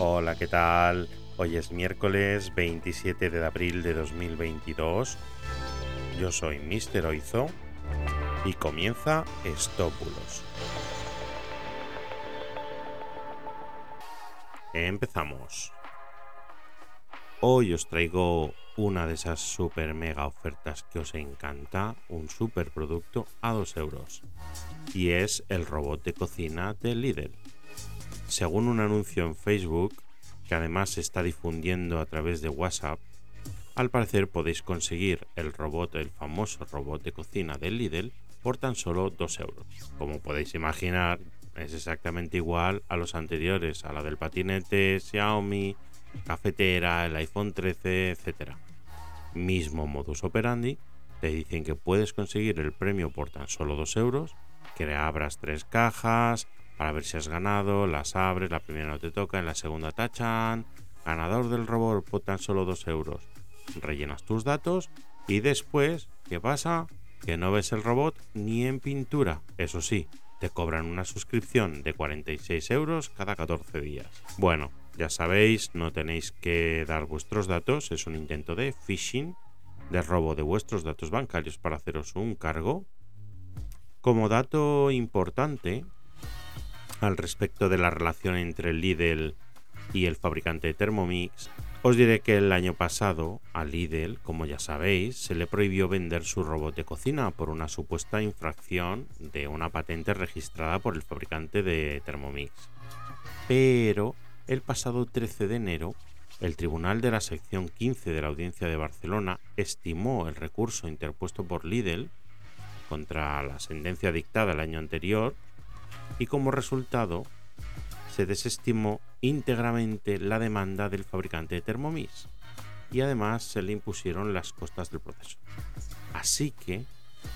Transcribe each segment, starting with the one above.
Hola, ¿qué tal? Hoy es miércoles 27 de abril de 2022. Yo soy Mr. Oizo y comienza Estópulos. Empezamos. Hoy os traigo una de esas super mega ofertas que os encanta, un super producto a 2 euros. Y es el robot de cocina de Lidl. Según un anuncio en Facebook, que además se está difundiendo a través de WhatsApp, al parecer podéis conseguir el robot, el famoso robot de cocina de Lidl, por tan solo 2 euros. Como podéis imaginar, es exactamente igual a los anteriores, a la del patinete, Xiaomi, cafetera, el iPhone 13, etc. Mismo modus operandi, te dicen que puedes conseguir el premio por tan solo 2 euros, que abras tres cajas para ver si has ganado, las abres, la primera no te toca, en la segunda tachan, ganador del robot por tan solo 2 euros. Rellenas tus datos y después, ¿qué pasa? Que no ves el robot ni en pintura. Eso sí, te cobran una suscripción de 46 euros cada 14 días. Bueno, ya sabéis, no tenéis que dar vuestros datos, es un intento de phishing, de robo de vuestros datos bancarios para haceros un cargo. Como dato importante al respecto de la relación entre Lidl y el fabricante de Thermomix, os diré que el año pasado a Lidl, como ya sabéis, se le prohibió vender su robot de cocina por una supuesta infracción de una patente registrada por el fabricante de Thermomix. Pero el pasado 13 de enero, el Tribunal de la Sección 15 de la Audiencia de Barcelona estimó el recurso interpuesto por Lidl contra la sentencia dictada el año anterior y como resultado se desestimó íntegramente la demanda del fabricante de Thermomix y además se le impusieron las costas del proceso. Así que,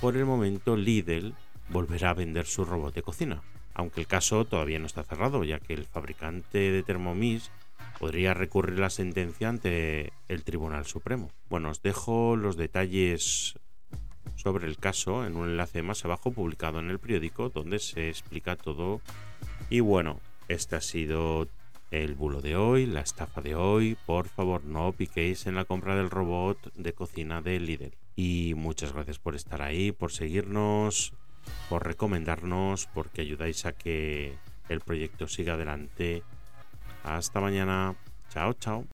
por el momento, Lidl volverá a vender su robot de cocina, aunque el caso todavía no está cerrado, ya que el fabricante de Thermomix podría recurrir la sentencia ante el Tribunal Supremo. Bueno, os dejo los detalles sobre el caso en un enlace más abajo publicado en el periódico donde se explica todo. Y bueno, este ha sido el bulo de hoy, la estafa de hoy. Por favor, no piquéis en la compra del robot de cocina de líder. Y muchas gracias por estar ahí, por seguirnos, por recomendarnos, porque ayudáis a que el proyecto siga adelante. Hasta mañana. Chao, chao.